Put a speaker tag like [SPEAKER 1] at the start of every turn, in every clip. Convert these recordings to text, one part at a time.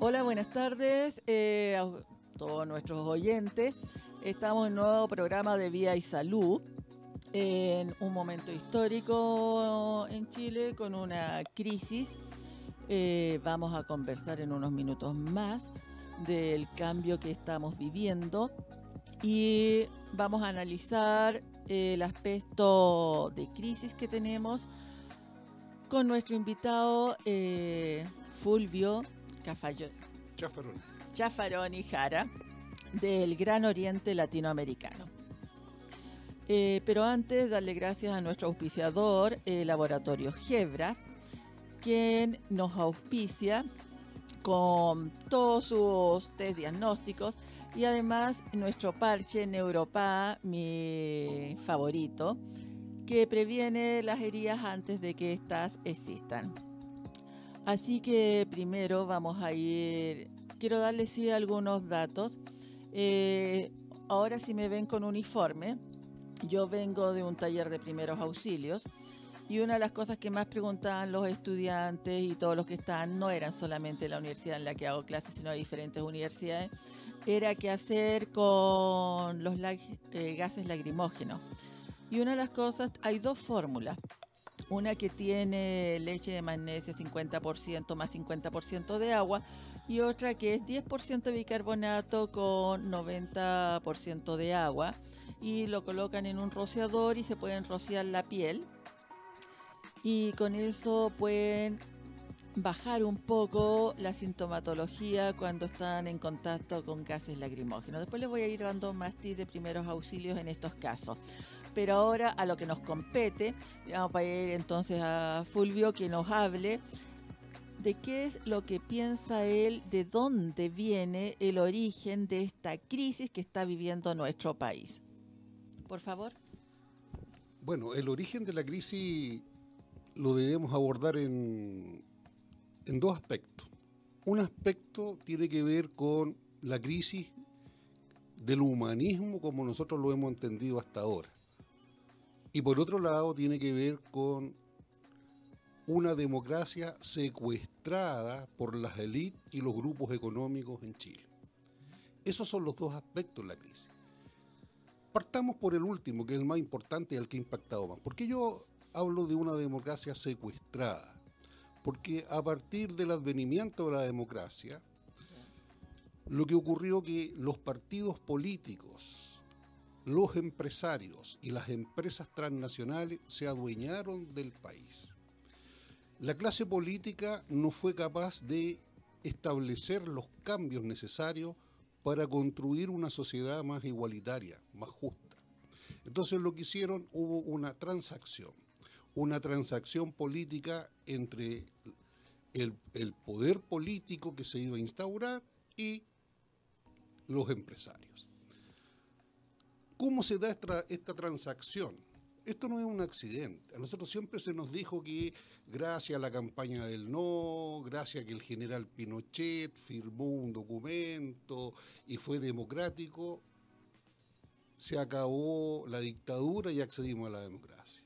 [SPEAKER 1] Hola, buenas tardes eh, a todos nuestros oyentes. Estamos en un nuevo programa de Vía y Salud en un momento histórico en Chile con una crisis. Eh, vamos a conversar en unos minutos más del cambio que estamos viviendo y vamos a analizar el aspecto de crisis que tenemos con nuestro invitado eh, Fulvio
[SPEAKER 2] Chafarón.
[SPEAKER 1] Chafaroni Jara del Gran Oriente Latinoamericano. Eh, pero antes, darle gracias a nuestro auspiciador, el Laboratorio Gebra, quien nos auspicia con todos sus test diagnósticos y además nuestro parche Neuropa, mi favorito, que previene las heridas antes de que éstas existan. Así que primero vamos a ir, quiero darles sí algunos datos. Eh, ahora si me ven con uniforme, yo vengo de un taller de primeros auxilios y una de las cosas que más preguntaban los estudiantes y todos los que están, no eran solamente la universidad en la que hago clases, sino a diferentes universidades, era qué hacer con los eh, gases lacrimógenos. Y una de las cosas, hay dos fórmulas. Una que tiene leche de magnesia 50% más 50% de agua y otra que es 10% de bicarbonato con 90% de agua y lo colocan en un rociador y se pueden rociar la piel y con eso pueden bajar un poco la sintomatología cuando están en contacto con gases lacrimógenos. Después les voy a ir dando más tips de primeros auxilios en estos casos. Pero ahora a lo que nos compete, vamos a ir entonces a Fulvio que nos hable de qué es lo que piensa él, de dónde viene el origen de esta crisis que está viviendo nuestro país. Por favor.
[SPEAKER 2] Bueno, el origen de la crisis lo debemos abordar en, en dos aspectos. Un aspecto tiene que ver con la crisis del humanismo como nosotros lo hemos entendido hasta ahora. Y por otro lado tiene que ver con una democracia secuestrada por las élites y los grupos económicos en Chile. Esos son los dos aspectos de la crisis. Partamos por el último, que es el más importante y el que ha impactado más. Porque yo hablo de una democracia secuestrada, porque a partir del advenimiento de la democracia, lo que ocurrió que los partidos políticos, los empresarios y las empresas transnacionales se adueñaron del país. La clase política no fue capaz de establecer los cambios necesarios para construir una sociedad más igualitaria, más justa. Entonces lo que hicieron, hubo una transacción una transacción política entre el, poder político que se iba a instaurar y los empresarios. ¿Cómo se da esta, esta transacción? Esto no es un accidente. A nosotros siempre se nos dijo que gracias a la campaña del no, gracias a que el general Pinochet firmó un documento y fue democrático, se acabó la dictadura y accedimos a la democracia.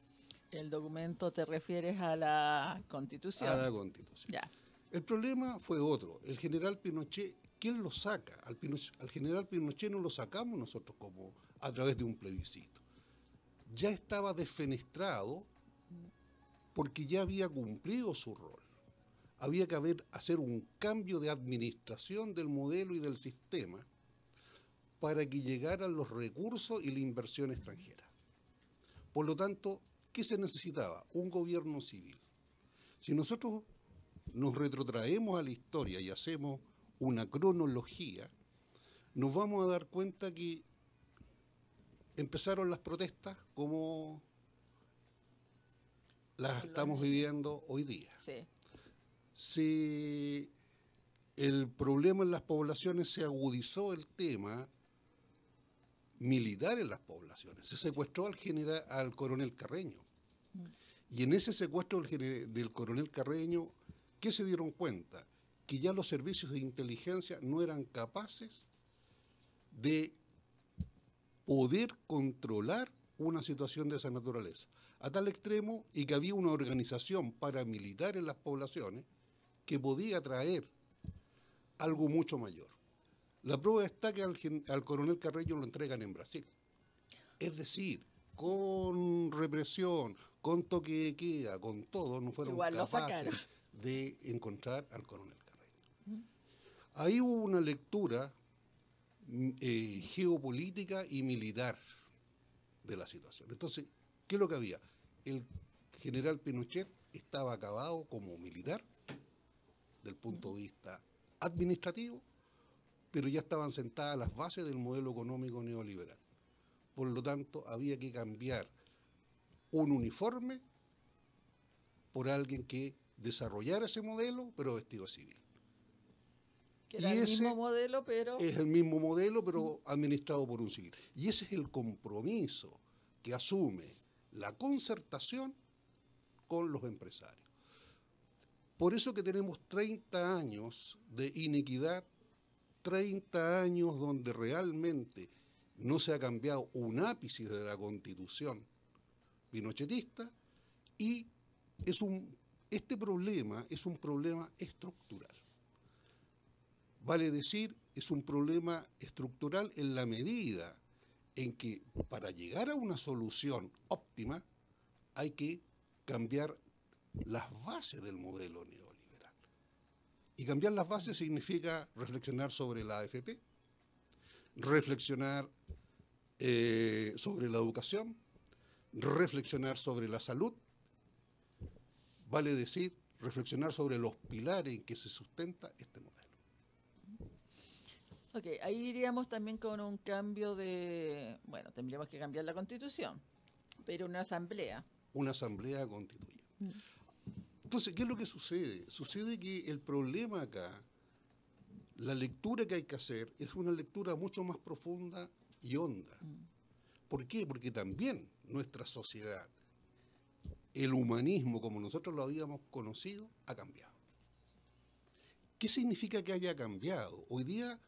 [SPEAKER 1] El documento te refieres a la constitución.
[SPEAKER 2] A la constitución. Ya. El problema fue otro. El general Pinochet, ¿quién lo saca? Al, al general Pinochet no lo sacamos nosotros como a través de un plebiscito. Ya estaba desfenestrado porque ya había cumplido su rol. Había que hacer un cambio de administración del modelo y del sistema para que llegaran los recursos y la inversión extranjera. Por lo tanto, ¿Qué se necesitaba? Un gobierno civil. Si nosotros nos retrotraemos a la historia y hacemos una cronología, nos vamos a dar cuenta que empezaron las protestas como las estamos viviendo hoy día. Sí. Si el problema en las poblaciones se agudizó el tema militar en las poblaciones. Se secuestró al general, al coronel Carreño. Mm. Y en ese secuestro del, del, coronel Carreño, ¿qué se dieron cuenta? Que ya los servicios de inteligencia no eran capaces de poder controlar una situación de esa naturaleza, a tal extremo y que había una organización paramilitar en las poblaciones que podía traer algo mucho mayor. La prueba está que al, al coronel Carreño lo entregan en Brasil. Es decir, con represión, con toque de queda, con todo, no fueron capaces de encontrar al coronel. Ahí hubo una lectura mm, eh, geopolítica y militar de la situación. Entonces, ¿qué es lo que había? El general Pinochet estaba acabado como militar, del punto de vista administrativo, pero ya estaban sentadas las bases del modelo económico neoliberal. Por lo tanto, había que cambiar un uniforme por alguien que desarrollara ese modelo, pero vestido civil.
[SPEAKER 1] Que era el mismo modelo, pero...
[SPEAKER 2] Es el mismo modelo, pero administrado por un civil. Y ese es el compromiso que asume la concertación con los empresarios. Por eso que tenemos 30 años de inequidad, 30 años donde realmente no se ha cambiado un ápice de la constitución pinochetista y es un, este problema es un problema estructural. Vale decir, es un problema estructural en la medida en que para llegar a una solución óptima hay que cambiar las bases del modelo neoliberal. Y cambiar las bases significa reflexionar sobre la AFP, reflexionar eh, sobre la educación, reflexionar sobre la salud, vale decir, reflexionar sobre los pilares en que se sustenta este modelo.
[SPEAKER 1] Ok, ahí iríamos también con un cambio de, bueno, tendríamos que cambiar la constitución, pero una asamblea.
[SPEAKER 2] Una asamblea constituyente. Mm. Entonces, ¿qué es lo que sucede? Sucede que el problema acá, la lectura que hay que hacer, es una lectura mucho más profunda y honda. Mm. ¿Por qué? Porque también nuestra sociedad, el humanismo como nosotros lo habíamos conocido, ha cambiado. ¿Qué significa que haya cambiado? Hoy día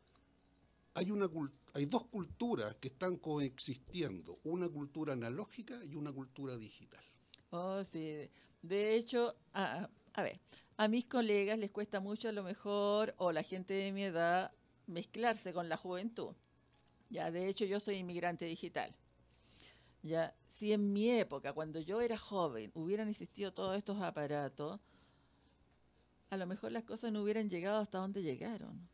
[SPEAKER 2] hay, una, hay dos culturas que están coexistiendo, una cultura analógica y una cultura digital.
[SPEAKER 1] Oh, sí. De hecho, a, a ver, a mis colegas les cuesta mucho a lo mejor, o la gente de mi edad, mezclarse con la juventud. Ya, de hecho, yo soy inmigrante digital. Ya, si en mi época, cuando yo era joven, hubieran existido todos estos aparatos, a lo mejor las cosas no hubieran llegado hasta donde llegaron.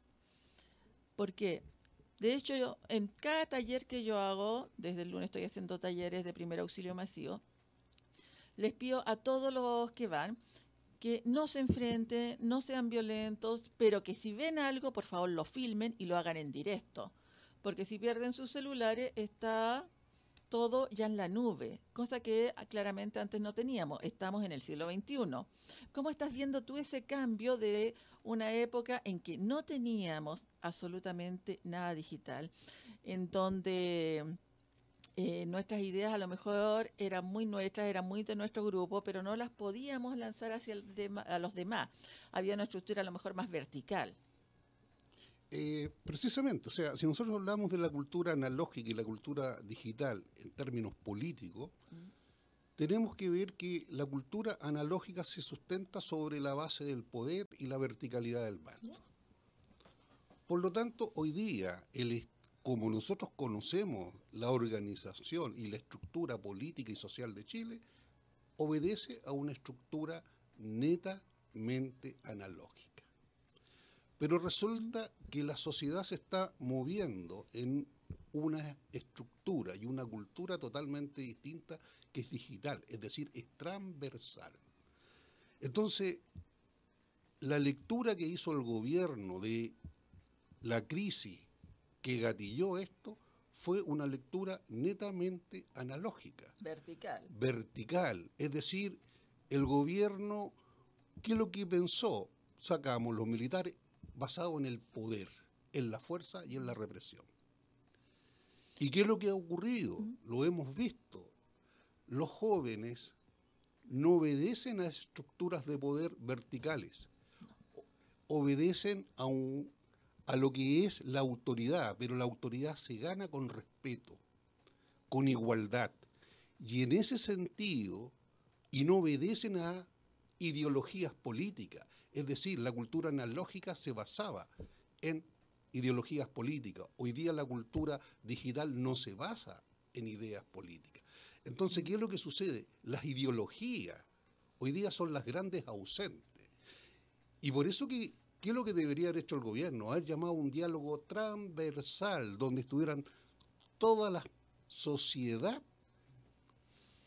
[SPEAKER 1] Porque de hecho, en cada taller que yo hago, desde el lunes estoy haciendo talleres de primer auxilio masivo, les pido a todos los que van que no se enfrenten, no sean violentos, pero que si ven algo, por favor lo filmen y lo hagan en directo. Porque si pierden sus celulares, está todo ya en la nube, cosa que ah, claramente antes no teníamos. Estamos en el siglo XXI. ¿Cómo estás viendo tú ese cambio de una época en que no teníamos absolutamente nada digital, en donde eh, nuestras ideas a lo mejor eran muy nuestras, eran muy de nuestro grupo, pero no las podíamos lanzar hacia el a los demás. Había una estructura a lo mejor más vertical.
[SPEAKER 2] Eh, precisamente, o sea, si nosotros hablamos de la cultura analógica y la cultura digital en términos políticos, tenemos que ver que la cultura analógica se sustenta sobre la base del poder y la verticalidad del mando. Por lo tanto, hoy día, como nosotros conocemos la organización y la estructura política y social de Chile, obedece a una estructura netamente analógica. Pero resulta que la sociedad se está moviendo en una estructura y una cultura totalmente distinta que es digital, es decir, es transversal. Entonces, la lectura que hizo el gobierno de la crisis que gatilló esto fue una lectura netamente analógica.
[SPEAKER 1] Vertical.
[SPEAKER 2] Vertical. Es decir, el gobierno, ¿qué es lo que pensó? Sacamos los militares basado en el poder, en la fuerza y en la represión. ¿Y qué es lo que ha ocurrido? Lo hemos visto. Los jóvenes no obedecen a estructuras de poder verticales, obedecen a, un, a lo que es la autoridad, pero la autoridad se gana con respeto, con igualdad. Y en ese sentido, y no obedecen a ideologías políticas, es decir, la cultura analógica se basaba en ideologías políticas. Hoy día la cultura digital no se basa en ideas políticas. Entonces, ¿qué es lo que sucede? Las ideologías hoy día son las grandes ausentes. Y por eso que, ¿qué es lo que debería haber hecho el gobierno? Haber llamado un diálogo transversal donde estuvieran toda la sociedad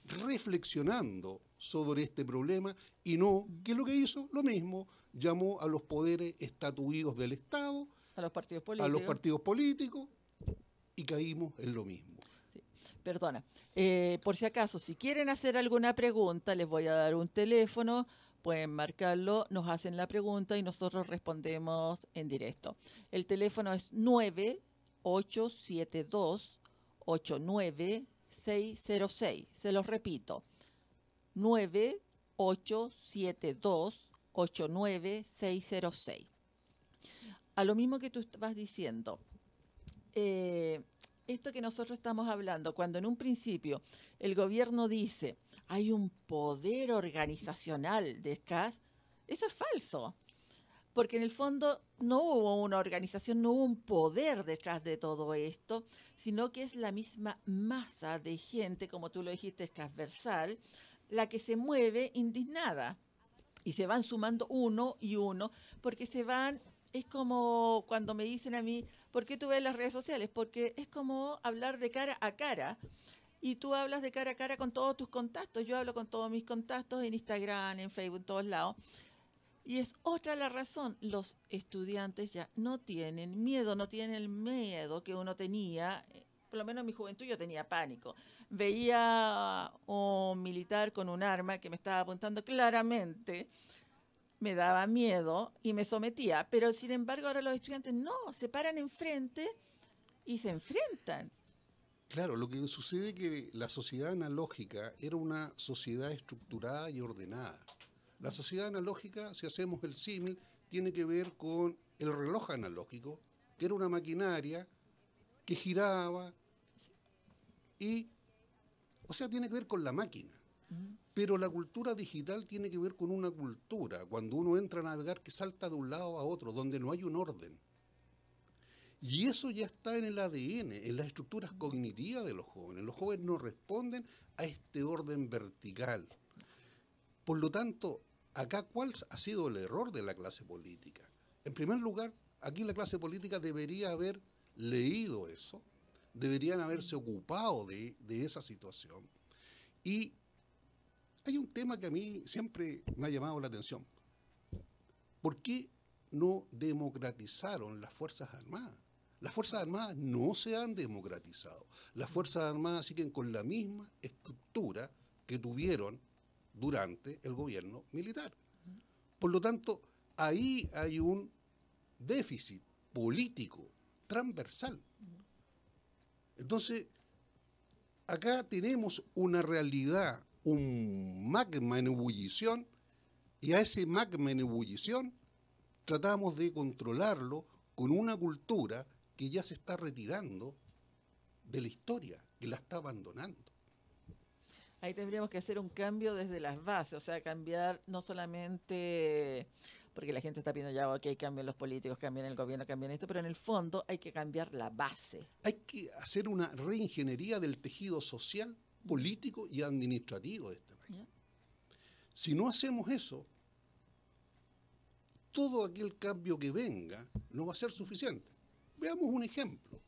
[SPEAKER 2] reflexionando sobre este problema y no, ¿qué es lo que hizo? Lo mismo, llamó a los poderes estatuidos del Estado,
[SPEAKER 1] a los partidos políticos,
[SPEAKER 2] a los partidos políticos y caímos en lo mismo.
[SPEAKER 1] Perdona, eh, por si acaso, si quieren hacer alguna pregunta, les voy a dar un teléfono, pueden marcarlo, nos hacen la pregunta y nosotros respondemos en directo. El teléfono es 9872 89606. Se los repito, 9872 89606. A lo mismo que tú estabas diciendo, eh, esto que nosotros estamos hablando, cuando en un principio el gobierno dice hay un poder organizacional detrás, eso es falso. Porque en el fondo no hubo una organización, no hubo un poder detrás de todo esto, sino que es la misma masa de gente, como tú lo dijiste, transversal, la que se mueve indignada. Y se van sumando uno y uno, porque se van es como cuando me dicen a mí, ¿por qué tú ves las redes sociales? Porque es como hablar de cara a cara. Y tú hablas de cara a cara con todos tus contactos. Yo hablo con todos mis contactos en Instagram, en Facebook, en todos lados. Y es otra la razón. Los estudiantes ya no tienen miedo, no tienen el miedo que uno tenía. Por lo menos en mi juventud yo tenía pánico. Veía un militar con un arma que me estaba apuntando claramente me daba miedo y me sometía. Pero sin embargo ahora los estudiantes no, se paran enfrente y se enfrentan.
[SPEAKER 2] Claro, lo que sucede es que la sociedad analógica era una sociedad estructurada y ordenada. La sociedad analógica, si hacemos el símil, tiene que ver con el reloj analógico, que era una maquinaria que giraba y, o sea, tiene que ver con la máquina. Pero la cultura digital tiene que ver con una cultura, cuando uno entra a navegar que salta de un lado a otro, donde no hay un orden. Y eso ya está en el ADN, en las estructuras cognitivas de los jóvenes. Los jóvenes no responden a este orden vertical. Por lo tanto, acá cuál ha sido el error de la clase política. En primer lugar, aquí la clase política debería haber leído eso, deberían haberse ocupado de, esa situación y hay un tema que a mí siempre me ha llamado la atención. ¿Por qué no democratizaron las Fuerzas Armadas? Las Fuerzas Armadas no se han democratizado. Las Fuerzas Armadas siguen con la misma estructura que tuvieron durante el gobierno militar. Por lo tanto, ahí hay un déficit político transversal. Entonces, acá tenemos una realidad un magma en ebullición y a ese magma en ebullición tratamos de controlarlo con una cultura que ya se está retirando de la historia, que la está abandonando.
[SPEAKER 1] Ahí tendríamos que hacer un cambio desde las bases, o sea, cambiar no solamente porque la gente está pidiendo ya, ok, cambien los políticos, cambien el gobierno, cambien esto, pero en el fondo hay que cambiar la base.
[SPEAKER 2] Hay que hacer una reingeniería del tejido social político y administrativo de este país. Si no hacemos eso, todo aquel cambio que venga no va a ser suficiente. Veamos un ejemplo.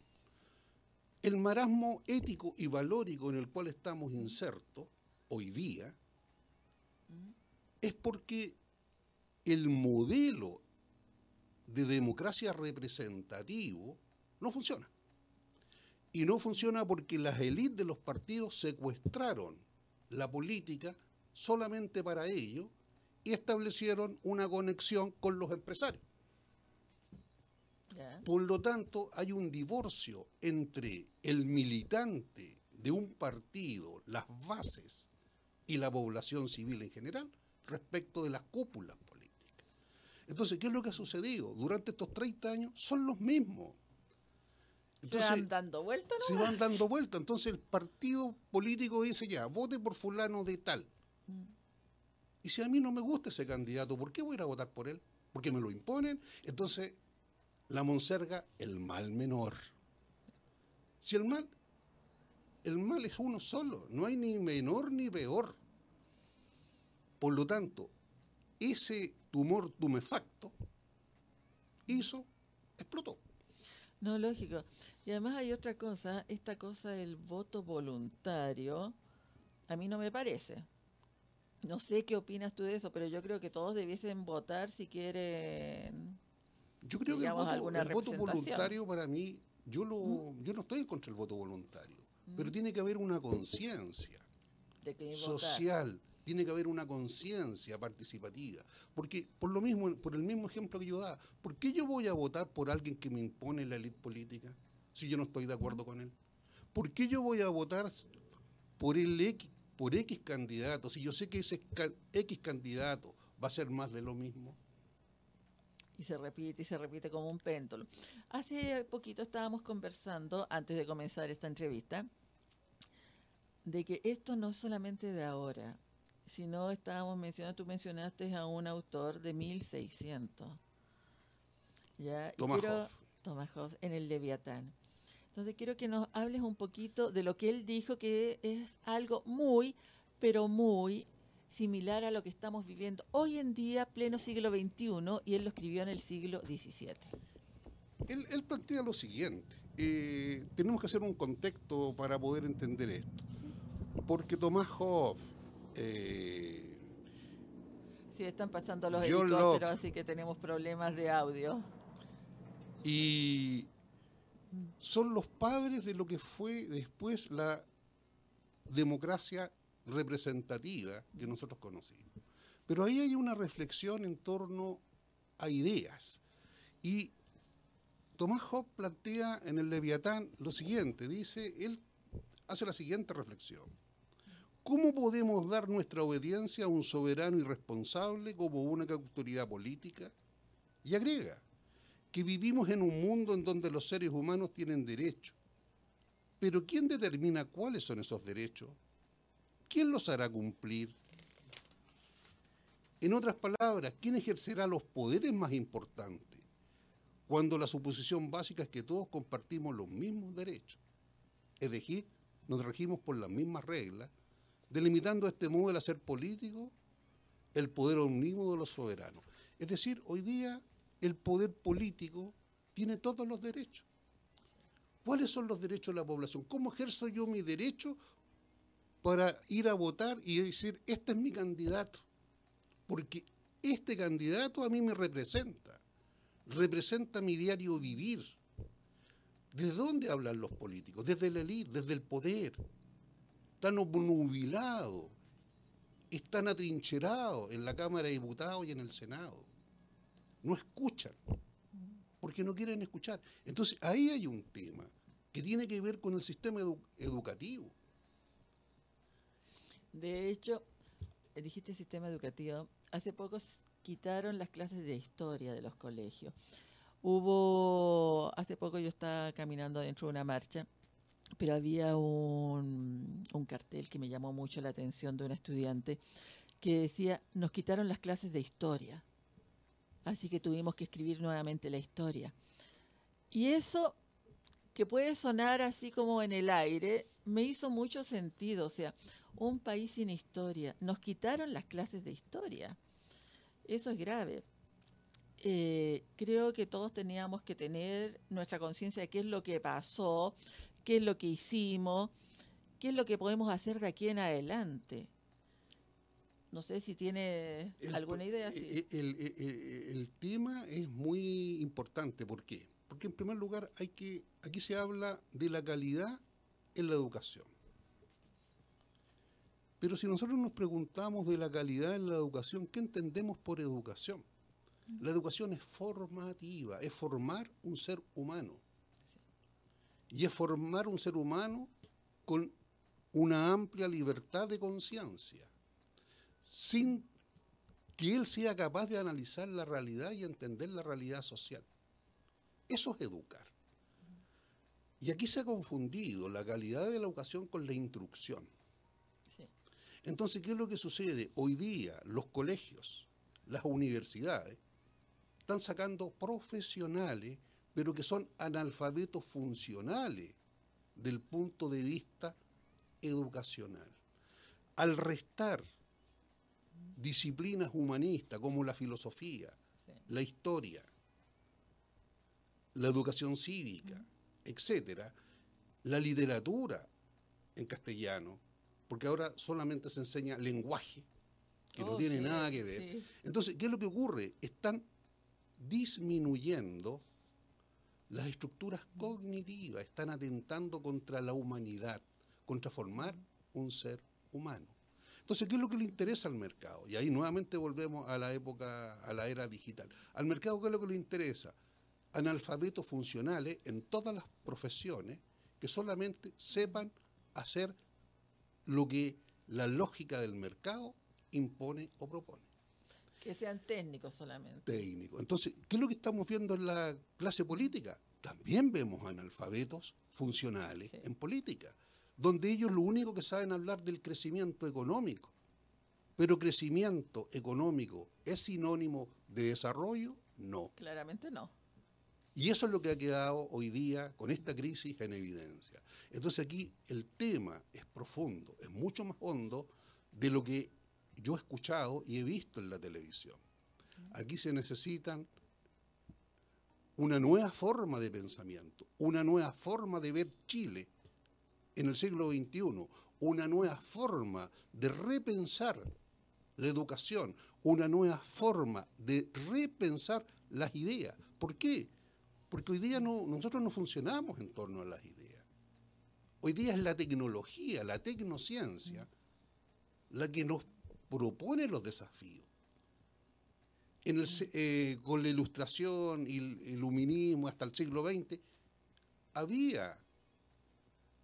[SPEAKER 2] El marasmo ético y valórico en el cual estamos insertos hoy día es porque el modelo de democracia representativo no funciona. Y no funciona porque las élites de los partidos secuestraron la política solamente para ello y establecieron una conexión con los empresarios. Por lo tanto, hay un divorcio entre el militante de un partido, las bases y la población civil en general respecto de las cúpulas. Entonces, ¿qué es lo que ha sucedido? Durante estos 30 años son los mismos
[SPEAKER 1] se van dando vueltas,
[SPEAKER 2] ¿no? Se van dando vueltas. Entonces el partido político dice ya, vote por fulano de tal. Mm. Y si a mí no me gusta ese candidato, ¿por qué voy a ir a votar por él? Porque me lo imponen. Entonces la monserga, el mal menor. Si el mal, el mal es uno solo, no hay ni menor ni peor. Por lo tanto, ese tumor tumefacto hizo, explotó.
[SPEAKER 1] No, lógico. Y además hay otra cosa, esta cosa del voto voluntario, a mí no me parece. No sé qué opinas tú de eso, pero yo creo que todos debiesen votar si quieren.
[SPEAKER 2] Yo creo que el voto, voluntario para mí, yo lo, ¿Mm? yo no estoy contra el voto voluntario, pero ¿Mm? tiene que haber una conciencia social, tiene que haber una conciencia participativa, porque por lo mismo, por el mismo ejemplo que yo da, ¿por qué yo voy a votar por alguien que me impone la élite política si yo no estoy de acuerdo con él? ¿Por qué yo voy a votar por el X por X candidato, si yo sé que ese X candidato va a ser más de lo mismo.
[SPEAKER 1] Y se repite y se repite como un péndulo. Hace poquito estábamos conversando, antes de comenzar esta entrevista, de que esto no es solamente de ahora, sino estábamos mencionando, tú mencionaste a un autor de 1600. ¿ya?
[SPEAKER 2] Thomas Hobbes.
[SPEAKER 1] Thomas Hobbes en el Leviatán. Entonces quiero que nos hables un poquito de lo que él dijo, que es algo muy, pero muy similar a lo que estamos viviendo hoy en día, pleno siglo XXI, y él lo escribió en el siglo XVII.
[SPEAKER 2] Él, plantea lo siguiente, eh, tenemos que hacer un contexto para poder entender esto, porque Tomás Hoff,
[SPEAKER 1] eh, sí, están pasando los helicópteros, así que tenemos problemas de audio.
[SPEAKER 2] Y son los padres de lo que fue después la democracia representativa que nosotros conocimos. Pero ahí hay una reflexión en torno a ideas. Y Tomás Hobbes plantea en el Leviatán lo siguiente, dice, él hace la siguiente reflexión. ¿Cómo podemos dar nuestra obediencia a un soberano irresponsable como una autoridad política? Y agrega, que vivimos en un mundo en donde los seres humanos tienen derechos. Pero ¿quién determina cuáles son esos derechos? ¿Quién los hará cumplir? En otras palabras, ¿quién ejercerá los poderes más importantes? Cuando la suposición básica es que todos compartimos los mismos derechos. Es decir, nos regimos por las mismas reglas, delimitando este modo el hacer político el poder omnímodo de los soberanos. Es decir, hoy día el poder político tiene todos los derechos. ¿Cuáles son los derechos de la población? ¿Cómo ejerzo yo mi derecho para ir a votar y decir, este es mi candidato? Porque este candidato a mí me representa, representa mi diario vivir. ¿De dónde hablan los políticos? Desde la élite, desde el poder. Están obnubilados, están atrincherados en la Cámara de Diputados y en el Senado no escuchan, porque no quieren escuchar. Entonces ahí hay un tema que tiene que ver con el sistema educativo.
[SPEAKER 1] De hecho, dijiste sistema educativo, hace poco quitaron las clases de historia de los colegios. Hubo, hace poco yo estaba caminando dentro de una marcha, pero había un, cartel que me llamó mucho la atención de un estudiante que decía, nos quitaron las clases de historia así que tuvimos que escribir nuevamente la historia. Y eso, que puede sonar así como en el aire, me hizo mucho sentido. O sea, un país sin historia. Nos quitaron las clases de historia. Eso es grave. Eh, creo que todos teníamos que tener nuestra conciencia de qué es lo que pasó, qué es lo que hicimos, qué es lo que podemos hacer de aquí en adelante. No sé si tiene alguna idea.
[SPEAKER 2] Eh, eh, el, tema es muy importante. ¿Por qué? Porque en primer lugar hay que, aquí se habla de la calidad en la educación. Pero si nosotros nos preguntamos de la calidad en la educación, ¿qué entendemos por educación? La educación es formativa, es formar un ser humano. Y es formar un ser humano con una amplia libertad de conciencia sin que él sea capaz de analizar la realidad y entender la realidad social. Eso es educar. Y aquí se ha confundido la calidad de la educación con la instrucción. Entonces, ¿qué es lo que sucede? Hoy día los colegios, las universidades, están sacando profesionales pero que son analfabetos funcionales del punto de vista educacional. Al restar disciplinas humanistas como la filosofía, la historia, la educación cívica, etcétera, la literatura en castellano, porque ahora solamente se enseña lenguaje, que no
[SPEAKER 1] Oh,
[SPEAKER 2] tiene
[SPEAKER 1] sí,
[SPEAKER 2] nada que ver.
[SPEAKER 1] sí.
[SPEAKER 2] Entonces, ¿qué es lo que ocurre? Están disminuyendo las estructuras cognitivas, están atentando contra la humanidad, contra formar un ser humano. Entonces, ¿qué es lo que le interesa al mercado? Y ahí nuevamente volvemos a la época, a la era digital. Al mercado, ¿qué es lo que le interesa? Analfabetos funcionales en todas las profesiones que solamente sepan hacer lo que la lógica del mercado impone o propone
[SPEAKER 1] Que sean técnicos solamente.
[SPEAKER 2] técnico. Entonces, ¿qué es lo que estamos viendo en la clase política? También vemos analfabetos funcionales
[SPEAKER 1] Sí.
[SPEAKER 2] en política, donde ellos lo único que saben hablar del crecimiento económico. Pero crecimiento económico es sinónimo de desarrollo? No.
[SPEAKER 1] Claramente no.
[SPEAKER 2] Y eso es lo que ha quedado hoy día con esta crisis en evidencia. Entonces aquí el tema es profundo, es mucho más hondo de lo que yo he escuchado y he visto en la televisión. Aquí se necesitan una nueva forma de pensamiento, una nueva forma de ver Chile en el siglo XXI, una nueva forma de repensar la educación, una nueva forma de repensar las ideas. ¿Por qué? Porque hoy día no, nosotros no funcionamos en torno a las ideas. Hoy día es la tecnología, la tecnociencia, la que nos propone los desafíos. En el se- eh, con la ilustración y el iluminismo hasta el siglo XX, había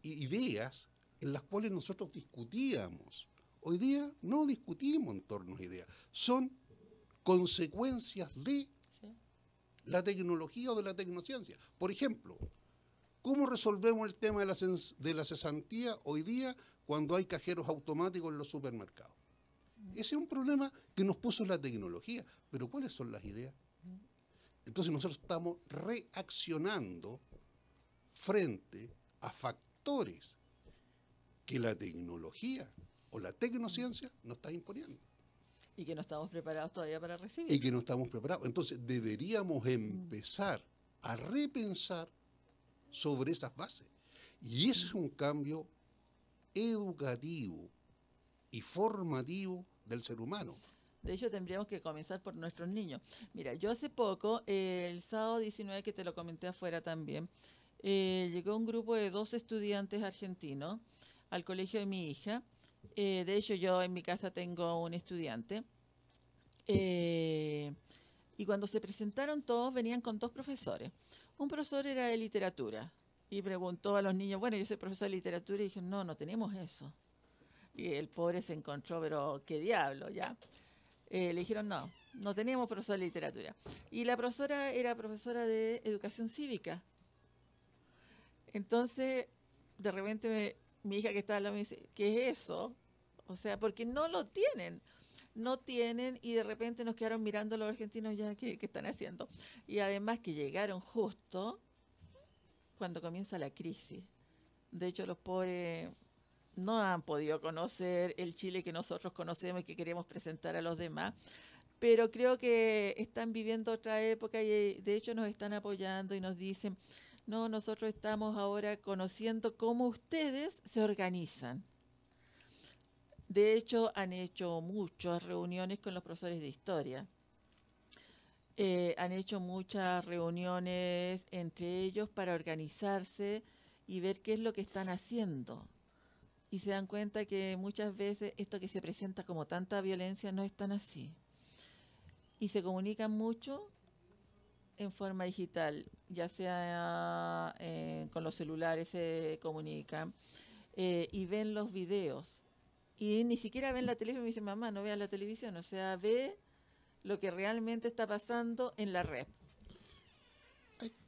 [SPEAKER 2] ideas en las cuales nosotros discutíamos. Hoy día no discutimos en torno a ideas, son consecuencias de
[SPEAKER 1] Sí.
[SPEAKER 2] la tecnología o de la tecnociencia. Por ejemplo, ¿cómo resolvemos el tema de la, cens- de la cesantía hoy día cuando hay cajeros automáticos en los supermercados? Ese es un problema que nos puso la tecnología, pero ¿cuáles son las ideas? Entonces nosotros estamos reaccionando frente a factores que la tecnología o la tecnociencia nos está imponiendo
[SPEAKER 1] Y que no estamos preparados todavía para recibir.
[SPEAKER 2] y que no estamos preparados. Entonces deberíamos empezar a repensar sobre esas bases. Y ese es un cambio educativo y formativo del ser humano.
[SPEAKER 1] De hecho, tendríamos que comenzar por nuestros niños. Mira, yo hace poco, el sábado 19, que te lo comenté afuera también, eh, llegó un grupo de dos estudiantes argentinos al colegio de mi hija. Eh, de hecho, yo en mi casa tengo un estudiante. Eh, y cuando se presentaron todos, venían con dos profesores. Un profesor era de literatura y preguntó a los niños, bueno, yo soy profesor de literatura, y dijeron, no, no tenemos eso. Y el pobre se encontró, pero qué diablo, ya. Eh, le dijeron, no, no teníamos profesor de literatura. Y la profesora era profesora de educación cívica. Entonces, de repente me- mi hija que estaba al lado me dice, ¿qué es eso? O sea, porque no lo tienen. No tienen y de repente nos quedaron mirando los argentinos ya qué están haciendo. Y además que llegaron justo cuando comienza la crisis. De hecho, los pobres no han podido conocer el Chile que nosotros conocemos y que queremos presentar a los demás, pero creo que están viviendo otra época y eh, de hecho nos están apoyando y nos dicen, no, nosotros estamos ahora conociendo cómo ustedes se organizan. De hecho, han hecho muchas reuniones con los profesores de historia. Eh, han hecho muchas reuniones entre ellos para organizarse y ver qué es lo que están haciendo y se dan cuenta que muchas veces esto que se presenta como tanta violencia no es tan así. Y se comunican mucho en forma digital, ya sea eh, con los celulares se comunican eh, y ven los videos. Y ni siquiera ven la televisión, me dicen, mamá, no veas la televisión, o sea, ve lo que realmente está pasando en la red.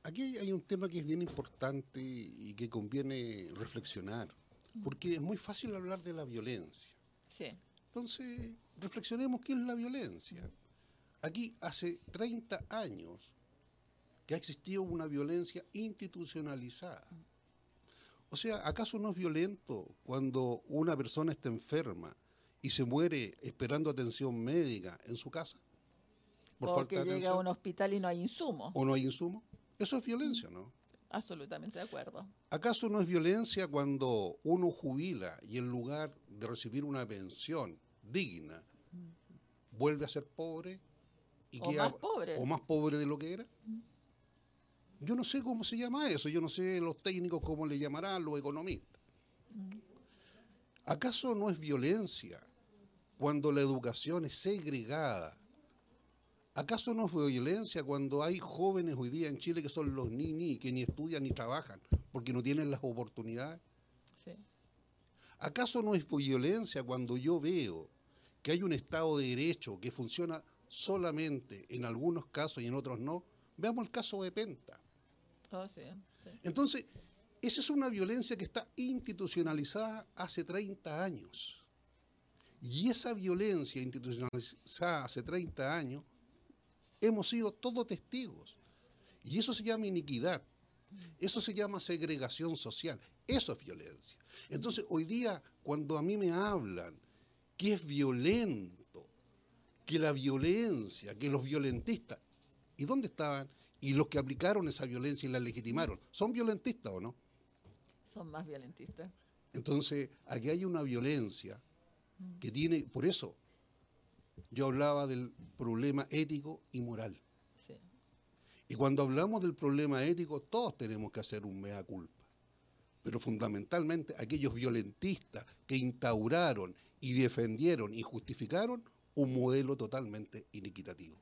[SPEAKER 2] Aquí hay un tema que es bien importante y que conviene reflexionar, porque es muy fácil hablar de la violencia.
[SPEAKER 1] Sí,
[SPEAKER 2] Entonces, reflexionemos qué es la violencia. Aquí, hace 30 años, que ha existido una violencia institucionalizada. O sea, ¿acaso no es violento cuando una persona está enferma y se muere esperando atención médica en su casa?
[SPEAKER 1] Por Porque llega a un hospital y no hay insumo.
[SPEAKER 2] ¿O no hay insumo? Eso es violencia, ¿no?
[SPEAKER 1] Absolutamente de acuerdo.
[SPEAKER 2] ¿Acaso no es violencia cuando uno jubila y en lugar de recibir una pensión digna, vuelve a ser pobre?
[SPEAKER 1] Y o más pobre.
[SPEAKER 2] O más pobre de lo que era. Yo no sé cómo se llama eso, yo no sé los técnicos cómo le llamarán, los economistas. ¿Acaso no es violencia cuando la educación es segregada? ¿Acaso no es violencia cuando hay jóvenes hoy día en Chile que son los ni que ni estudian ni trabajan porque no tienen las oportunidades? ¿Acaso no es violencia cuando yo veo que hay un Estado de Derecho que funciona solamente en algunos casos y en otros no? Veamos el caso de Penta.
[SPEAKER 1] Oh,
[SPEAKER 2] Entonces, esa es una violencia que está institucionalizada hace 30 años. Y esa violencia institucionalizada hace 30 años, hemos sido todos testigos. Y eso se llama iniquidad. Eso se llama segregación social. Eso es violencia. Entonces, hoy día, cuando a mí me hablan que es violento, que la violencia, que los violentistas, ¿y dónde estaban? y los que aplicaron esa violencia y la legitimaron, ¿son violentistas o no?
[SPEAKER 1] Son más violentistas.
[SPEAKER 2] Entonces, aquí hay una violencia que tiene, por eso yo hablaba del problema ético y moral. Sí. Y cuando hablamos del problema ético, todos tenemos que hacer un mea culpa. Pero fundamentalmente aquellos violentistas que instauraron y defendieron y justificaron un modelo totalmente iniquitativo.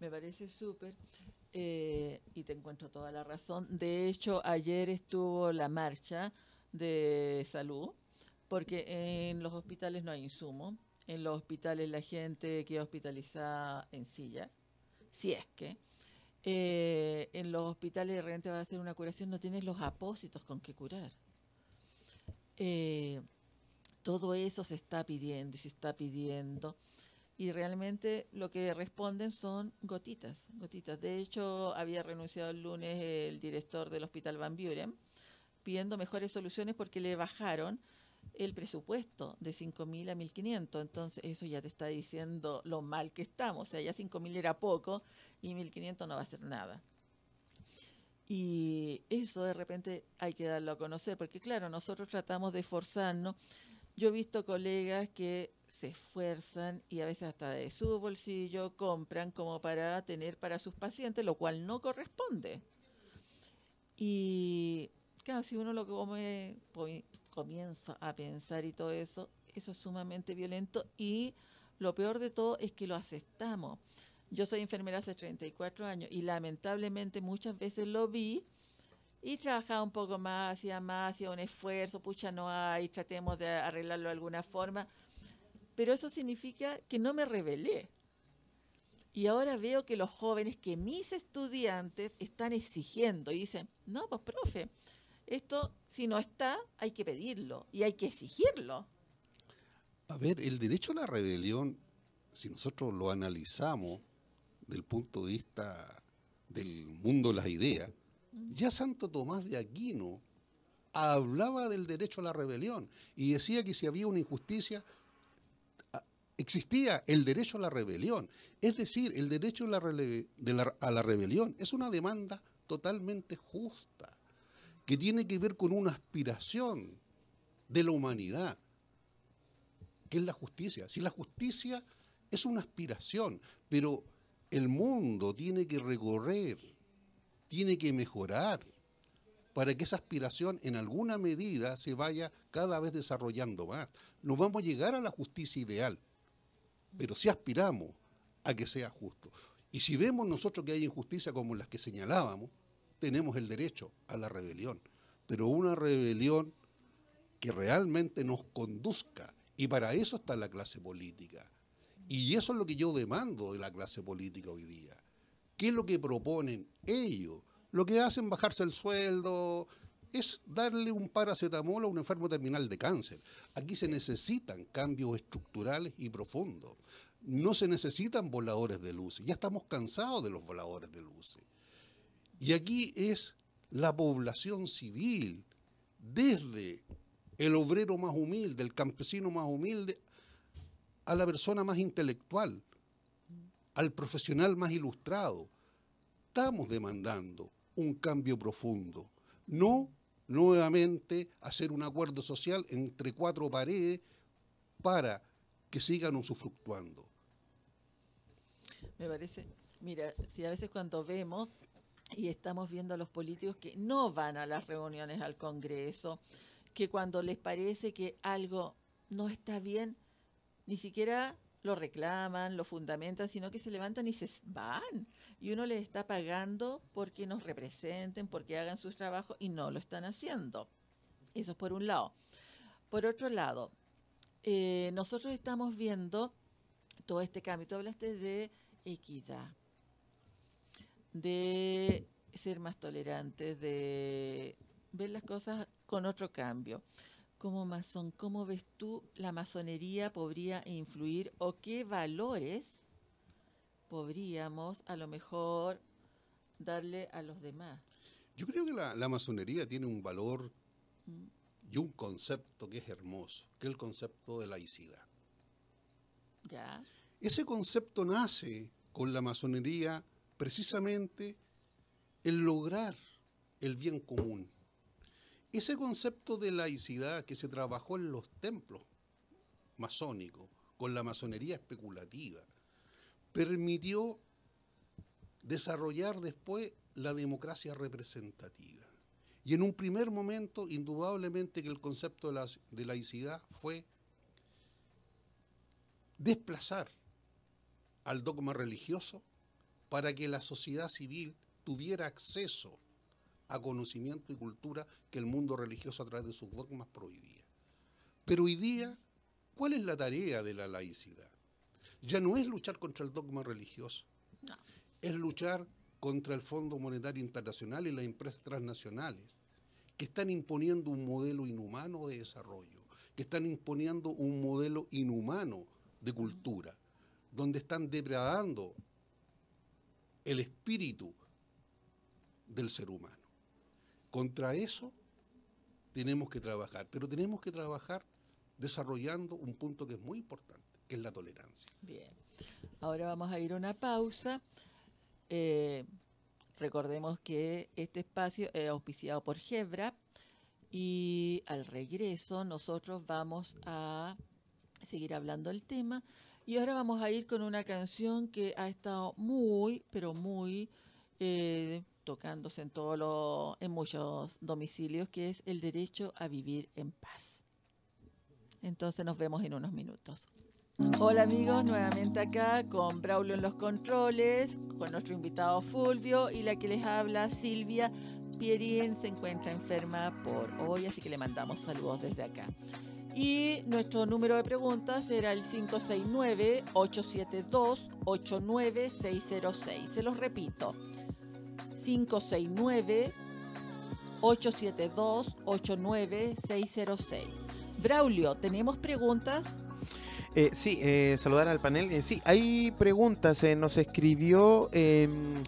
[SPEAKER 1] Me parece súper. Eh, y te encuentro toda la razón. De hecho, ayer estuvo la marcha de salud, porque en los hospitales no hay insumo. En los hospitales la gente queda hospitalizada en silla, si es que. Eh, en los hospitales de repente va a hacer una curación, no tienes los apósitos con que curar. Eh, todo eso se está pidiendo y se está pidiendo y realmente lo que responden son gotitas, gotitas. De hecho, había renunciado el lunes el director del Hospital Van Buren pidiendo mejores soluciones porque le bajaron el presupuesto de 5.000 a 1.500. Entonces, eso ya te está diciendo lo mal que estamos. O sea, ya 5.000 era poco y 1.500 no va a ser nada. Y eso de repente hay que darlo a conocer, porque claro, nosotros tratamos de esforzarnos. Yo he visto colegas que se esfuerzan y a veces hasta de su bolsillo compran como para tener para sus pacientes, lo cual no corresponde. Y claro, si uno lo come, comienza a pensar y todo eso, eso es sumamente violento y lo peor de todo es que lo aceptamos. Yo soy enfermera hace 34 años y lamentablemente muchas veces lo vi y trabajaba un poco más, hacía más, hacía un esfuerzo, pucha, no hay, tratemos de arreglarlo de alguna forma pero eso significa que no me rebelé. Y ahora veo que los jóvenes, que mis estudiantes están exigiendo y dicen, no, pues profe, esto si no está, hay que pedirlo y hay que exigirlo.
[SPEAKER 2] A ver, el derecho a la rebelión, si nosotros lo analizamos del punto de vista del mundo de las ideas, ya Santo Tomás de Aquino hablaba del derecho a la rebelión y decía que si había una injusticia, existía el derecho a la rebelión. Es decir, el derecho a la, rebelión es una demanda totalmente justa, que tiene que ver con una aspiración de la humanidad, que es la justicia. Si la justicia es una aspiración, pero el mundo tiene que recorrer, tiene que mejorar para que esa aspiración en alguna medida se vaya cada vez desarrollando más. No vamos a llegar a la justicia ideal, pero si aspiramos a que sea justo. Y si vemos nosotros que hay injusticia como las que señalábamos, tenemos el derecho a la rebelión, pero una rebelión que realmente nos conduzca. Y para eso está la clase política. Y eso es lo que yo demando de la clase política hoy día. ¿Qué es lo que proponen ellos? Lo que hacen bajarse el sueldo, es darle un paracetamol a un enfermo terminal de cáncer. Aquí se necesitan cambios estructurales y profundos. No se necesitan voladores de luces. Ya estamos cansados de los voladores de luces. Y aquí es la población civil, desde el obrero más humilde, el campesino más humilde, a la persona más intelectual, al profesional más ilustrado. Estamos demandando un cambio profundo, no nuevamente hacer un acuerdo social entre cuatro paredes para que sigan usufructuando.
[SPEAKER 1] Me parece, mira, si a veces cuando vemos y estamos viendo a los políticos que no van a las reuniones al Congreso, que cuando les parece que algo no está bien, ni siquiera lo reclaman, lo fundamentan, sino que se levantan y se van. Y uno les está pagando porque nos representen, porque hagan sus trabajos y no lo están haciendo. Eso es por un lado. Por otro lado, eh, nosotros estamos viendo todo este cambio. Tú hablaste de equidad, de ser más tolerantes, de ver las cosas con otro cambio como masón, ¿cómo ves tú la masonería podría influir o qué valores podríamos a lo mejor darle a los demás?
[SPEAKER 2] Yo creo que la, masonería tiene un valor mm. y un concepto que es hermoso, que es el concepto de laicidad.
[SPEAKER 1] Ya.
[SPEAKER 2] Ese concepto nace con la masonería precisamente el lograr el bien común ese concepto de laicidad que se trabajó en los templos masónicos, con la masonería especulativa, permitió desarrollar después la democracia representativa. Y en un primer momento, indudablemente que el concepto de, laicidad fue desplazar al dogma religioso para que la sociedad civil tuviera acceso a conocimiento y cultura que el mundo religioso a través de sus dogmas prohibía. Pero hoy día, ¿cuál es la tarea de la laicidad? Ya no es luchar contra el dogma religioso, es luchar contra el Fondo Monetario Internacional y las empresas transnacionales que están imponiendo un modelo inhumano de desarrollo, que están imponiendo un modelo inhumano de cultura, donde están depredando el espíritu del ser humano. Contra eso tenemos que trabajar, pero tenemos que trabajar desarrollando un punto que es muy importante, que es la tolerancia.
[SPEAKER 1] Bien, ahora vamos a ir a una pausa. Eh, recordemos que este espacio es auspiciado por Gebra y al regreso nosotros vamos a seguir hablando del tema y ahora vamos a ir con una canción que ha estado muy, pero muy... Eh, tocándose en todos en muchos domicilios, que es el derecho a vivir en paz. Entonces nos vemos en unos minutos. Hola amigos, nuevamente acá con Braulio en los controles, con nuestro invitado Fulvio y la que les habla Silvia Pierín se encuentra enferma por hoy, así que le mandamos saludos desde acá. Y nuestro número de preguntas era el 569-872-89606. Se los repito, 569-872-89606. Braulio, ¿tenemos preguntas?
[SPEAKER 3] Eh, sí, eh, saludar al panel. Eh, sí, hay preguntas. nos escribió em,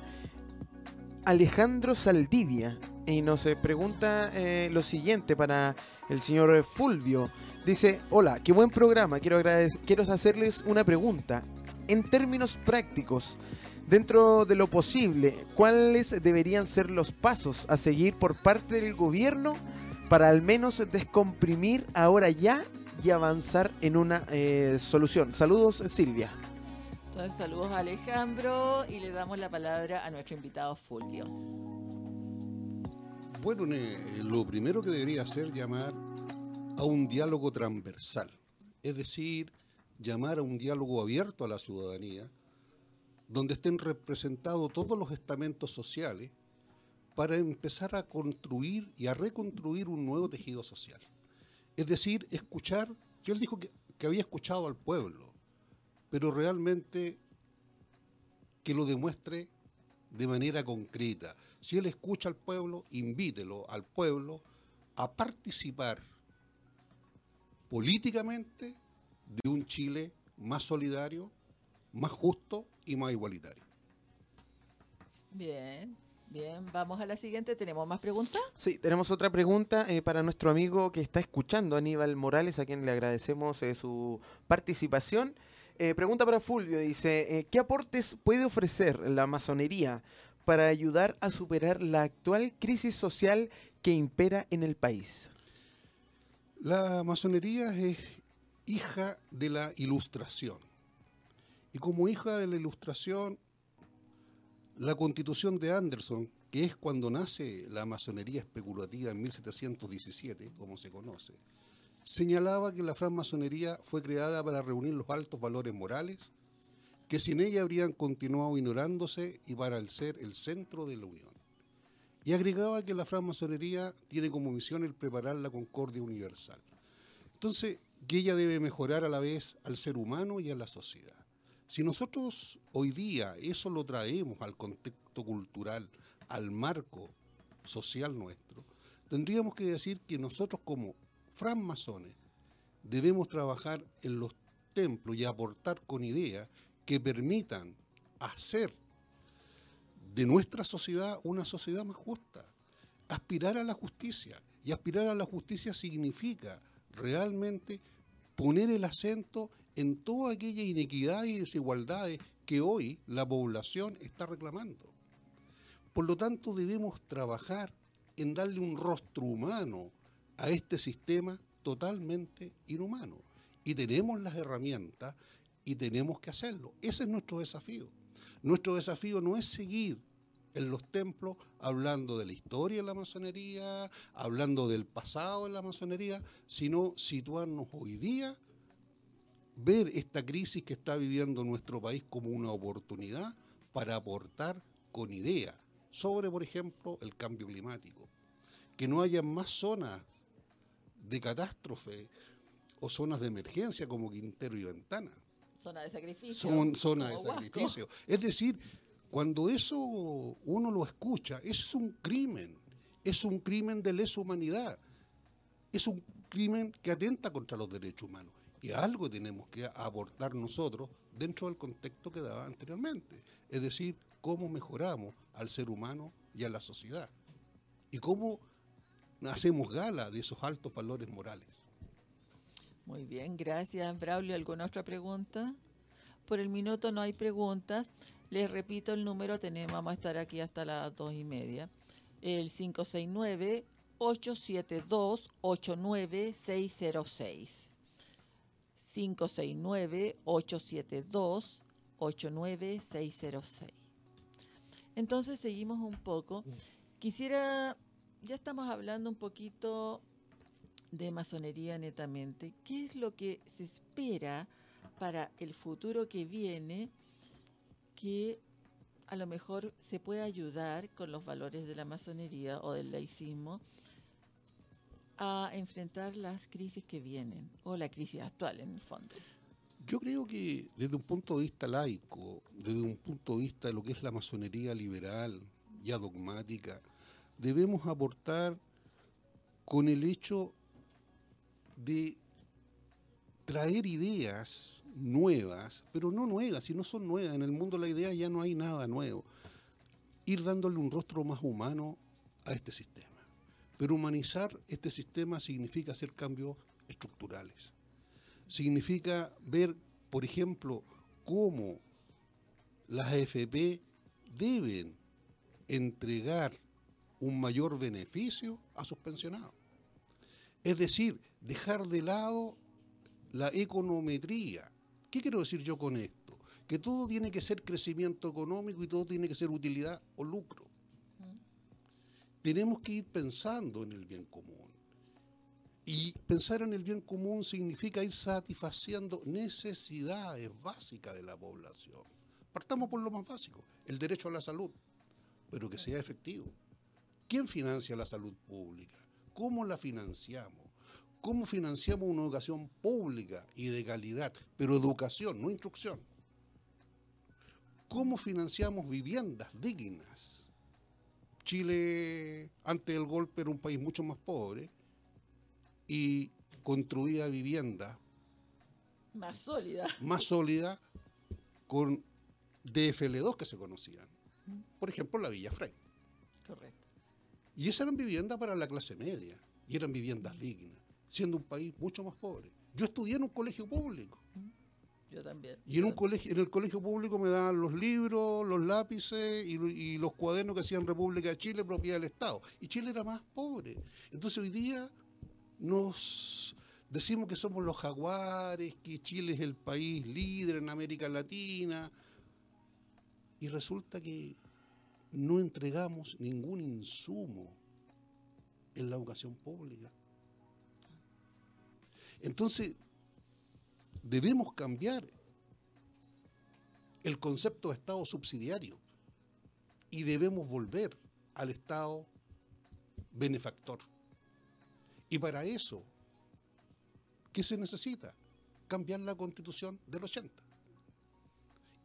[SPEAKER 3] Alejandro Saldivia y nos pregunta lo siguiente para el señor Fulvio. Dice, hola, qué buen programa. Quiero, quiero hacerles una pregunta. En términos prácticos, Dentro de lo posible, ¿cuáles deberían ser los pasos a seguir por parte del gobierno para al menos descomprimir ahora ya y avanzar en una eh, solución? Saludos, Silvia.
[SPEAKER 1] Entonces, saludos a Alejandro y le damos la palabra a nuestro invitado Fulvio.
[SPEAKER 2] Bueno, lo primero que debería hacer es llamar a un diálogo transversal, es decir, llamar a un diálogo abierto a la ciudadanía donde estén representados todos los estamentos sociales para empezar a construir y a reconstruir un nuevo tejido social. Es decir, escuchar, yo él dijo que, había escuchado al pueblo, pero realmente que lo demuestre de manera concreta. Si él escucha al pueblo, invítelo al pueblo a participar políticamente de un Chile más solidario, más justo y más igualitario.
[SPEAKER 1] Bien. Bien, vamos a la siguiente. ¿Tenemos más preguntas?
[SPEAKER 3] Sí, tenemos otra pregunta eh, para nuestro amigo que está escuchando, Aníbal Morales, a quien le agradecemos eh, su participación. Eh, pregunta para Fulvio, dice, ¿qué aportes puede ofrecer la masonería para ayudar a superar la actual crisis social que impera en el país?
[SPEAKER 2] La masonería es hija de la ilustración. Y como hija de la ilustración, la constitución de Anderson, que es cuando nace la masonería especulativa en 1717, como se conoce, señalaba que la francmasonería fue creada para reunir los altos valores morales, que sin ella habrían continuado ignorándose y para ser el centro de la unión. Y agregaba que la francmasonería tiene como misión el preparar la concordia universal. Entonces, que ella debe mejorar a la vez al ser humano y a la sociedad. Si nosotros hoy día eso lo traemos al contexto cultural, al marco social nuestro, tendríamos que decir que nosotros como francmasones debemos trabajar en los templos y aportar con ideas que permitan hacer de nuestra sociedad una sociedad más justa, aspirar a la justicia. Y aspirar a la justicia significa realmente poner el acento en toda aquella inequidad y desigualdades que hoy la población está reclamando. Por lo tanto, debemos trabajar en darle un rostro humano a este sistema totalmente inhumano. Y tenemos las herramientas y tenemos que hacerlo. Ese es nuestro desafío. Nuestro desafío no es seguir en los templos hablando de la historia de la masonería, hablando del pasado de la masonería, sino situarnos hoy día ver esta crisis que está viviendo nuestro país como una oportunidad para aportar con ideas sobre, por ejemplo, el cambio climático. Que no haya más zonas de catástrofe o zonas de emergencia como Quintero y Ventana.
[SPEAKER 1] Zona de sacrificio.
[SPEAKER 2] Son zonas de sacrificio. Es decir, cuando eso uno lo escucha, es un crimen. Es un crimen de lesa humanidad. Es un crimen que atenta contra los derechos humanos. Y algo tenemos que aportar nosotros dentro del contexto que daba anteriormente. Es decir, cómo mejoramos al ser humano y a la sociedad. Y cómo hacemos gala de esos altos valores morales.
[SPEAKER 1] Muy bien, gracias Braulio. ¿Alguna otra pregunta? Por el minuto no hay preguntas. Les repito el número, tenemos, vamos a estar aquí hasta las dos y media. El 569 872 89606. 569-872-89606. Entonces seguimos un poco. Quisiera, ya estamos hablando un poquito de masonería netamente. ¿Qué es lo que se espera para el futuro que viene que a lo mejor se pueda ayudar con los valores de la masonería o del laicismo a enfrentar las crisis que vienen, o la crisis actual en el fondo?
[SPEAKER 2] Yo creo que desde un punto de vista laico, desde un punto de vista de lo que es la masonería liberal, ya dogmática, debemos aportar con el hecho de traer ideas nuevas, pero no nuevas, si no son nuevas, en el mundo de la idea ya no hay nada nuevo, ir dándole un rostro más humano a este sistema. Pero humanizar este sistema significa hacer cambios estructurales. Significa ver, por ejemplo, cómo las AFP deben entregar un mayor beneficio a sus pensionados. Es decir, dejar de lado la econometría. ¿Qué quiero decir yo con esto? Que todo tiene que ser crecimiento económico y todo tiene que ser utilidad o lucro tenemos que ir pensando en el bien común. Y pensar en el bien común significa ir satisfaciendo necesidades básicas de la población. Partamos por lo más básico, el derecho a la salud, pero que sea efectivo. ¿Quién financia la salud pública? ¿Cómo la financiamos? ¿Cómo financiamos una educación pública y de calidad? Pero educación, no instrucción. ¿Cómo financiamos viviendas dignas? Chile, antes del golpe, era un país mucho más pobre y construía vivienda
[SPEAKER 1] más sólida.
[SPEAKER 2] Más sólida con DFL2 que se conocían. Por ejemplo, la Villa Frey.
[SPEAKER 1] Correcto.
[SPEAKER 2] Y esas eran viviendas para la clase media, y eran viviendas dignas, siendo un país mucho más pobre. Yo estudié en un colegio público.
[SPEAKER 1] Yo también.
[SPEAKER 2] Y en, un colegio, en el colegio público me daban los libros, los lápices y, y los cuadernos que hacían República de Chile, propiedad del Estado. Y Chile era más pobre. Entonces hoy día nos decimos que somos los jaguares, que Chile es el país líder en América Latina. Y resulta que no entregamos ningún insumo en la educación pública. Entonces, debemos cambiar el concepto de Estado subsidiario y debemos volver al Estado benefactor. Y para eso, ¿qué se necesita? Cambiar la constitución del 80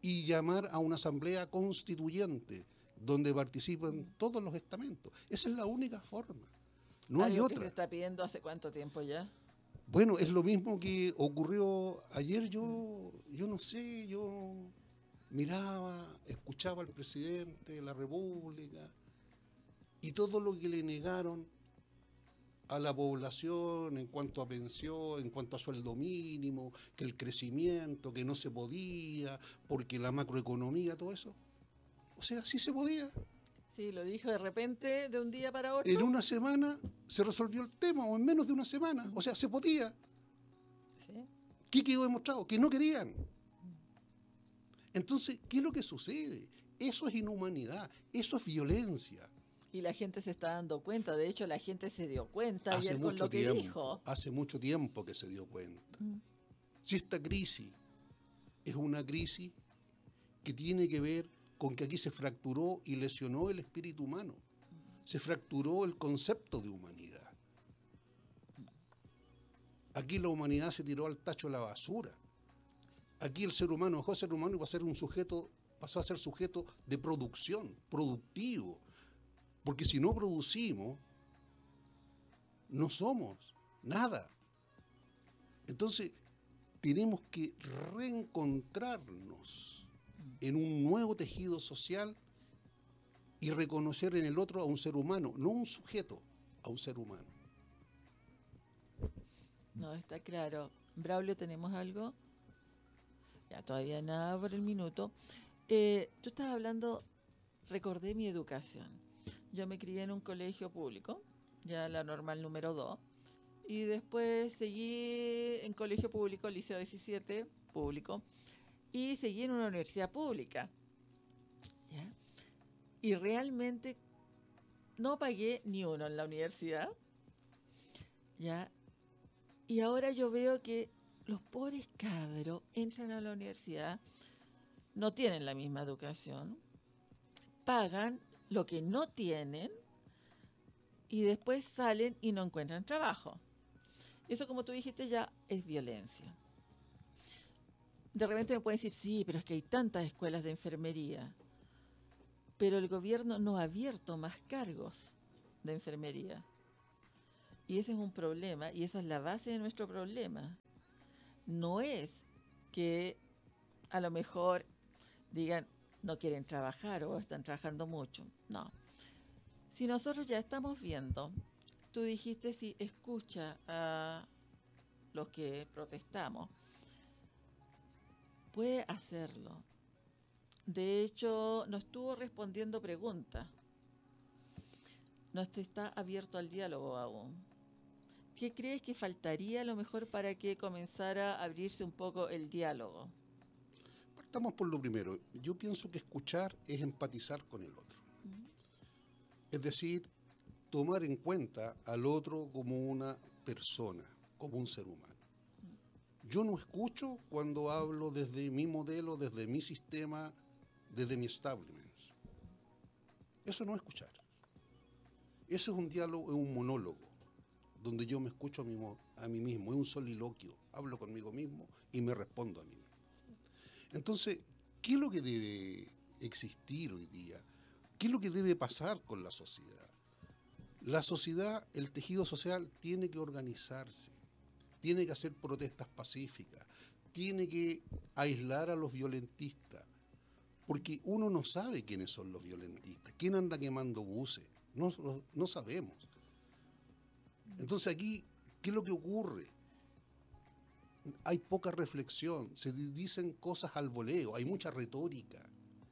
[SPEAKER 2] y llamar a una asamblea constituyente donde participan todos los estamentos. Esa es la única forma. No hay otra.
[SPEAKER 1] Que se está pidiendo hace cuánto tiempo ya?
[SPEAKER 2] Bueno, es lo mismo que ocurrió ayer. Yo, yo no sé, yo miraba, escuchaba al presidente de la República y todo lo que le negaron a la población en cuanto a pensión, en cuanto a sueldo mínimo, que el crecimiento, que no se podía, porque la macroeconomía, todo eso. O sea, sí se podía.
[SPEAKER 1] Sí, lo dijo de repente, de un día para otro.
[SPEAKER 2] En una semana se resolvió el tema, o en menos de una semana. O sea, se podía. ¿Sí? ¿Qué quedó demostrado? Que no querían. Entonces, ¿qué es lo que sucede? Eso es inhumanidad, eso es violencia.
[SPEAKER 1] Y la gente se está dando cuenta, de hecho la gente se dio cuenta hace con lo que dijo.
[SPEAKER 2] Hace mucho tiempo que se dio cuenta. Mm. Si esta crisis es una crisis que tiene que ver con que aquí se fracturó y lesionó el espíritu humano, se fracturó el concepto de humanidad. Aquí la humanidad se tiró al tacho de la basura. Aquí el ser humano dejó de ser humano y pasó a ser un sujeto, pasó a ser sujeto de producción, productivo, porque si no producimos, no somos nada. Entonces, tenemos que reencontrarnos en un nuevo tejido social y reconocer en el otro a un ser humano, no un sujeto, a un ser humano.
[SPEAKER 1] No, está claro. Braulio, ¿tenemos algo? Ya todavía nada por el minuto. Eh, tú estás hablando, recordé mi educación. Yo me crié en un colegio público, ya la normal número 2, y después seguí en colegio público, Liceo 17, público, y seguí en una universidad pública. Y realmente no pagué ni uno en la universidad. ¿ya? Y ahora yo veo que los pobres cabros entran a la universidad, no tienen la misma educación, pagan lo que no tienen y después salen y no encuentran trabajo. Eso, como tú dijiste, ya es violencia. De repente me pueden decir, sí, pero es que hay tantas escuelas de enfermería. Pero el gobierno no ha abierto más cargos de enfermería. Y ese es un problema y esa es la base de nuestro problema. No es que a lo mejor digan, no quieren trabajar o están trabajando mucho. No. Si nosotros ya estamos viendo, tú dijiste si escucha a los que protestamos, puede hacerlo. De hecho, no estuvo respondiendo preguntas. No está abierto al diálogo aún. ¿Qué crees que faltaría a lo mejor para que comenzara a abrirse un poco el diálogo?
[SPEAKER 2] Estamos por lo primero. Yo pienso que escuchar es empatizar con el otro. Es decir, tomar en cuenta al otro como una persona, como un ser humano. Yo no escucho cuando hablo desde mi modelo, desde mi sistema, desde mi establishment. Eso no es escuchar. Eso es un diálogo, es un monólogo, donde yo me escucho a mí, a mí mismo, es un soliloquio. Hablo conmigo mismo y me respondo a mí mismo. Entonces, ¿qué es lo que debe existir hoy día? ¿Qué es lo que debe pasar con la sociedad? La sociedad, el tejido social tiene que organizarse, tiene que hacer protestas pacíficas, tiene que aislar a los violentistas, porque uno no sabe quiénes son los violentistas, quién anda quemando buses, No, sabemos. Entonces aquí, ¿qué es lo que ocurre? Hay poca reflexión, se di- dicen cosas al voleo, hay mucha retórica.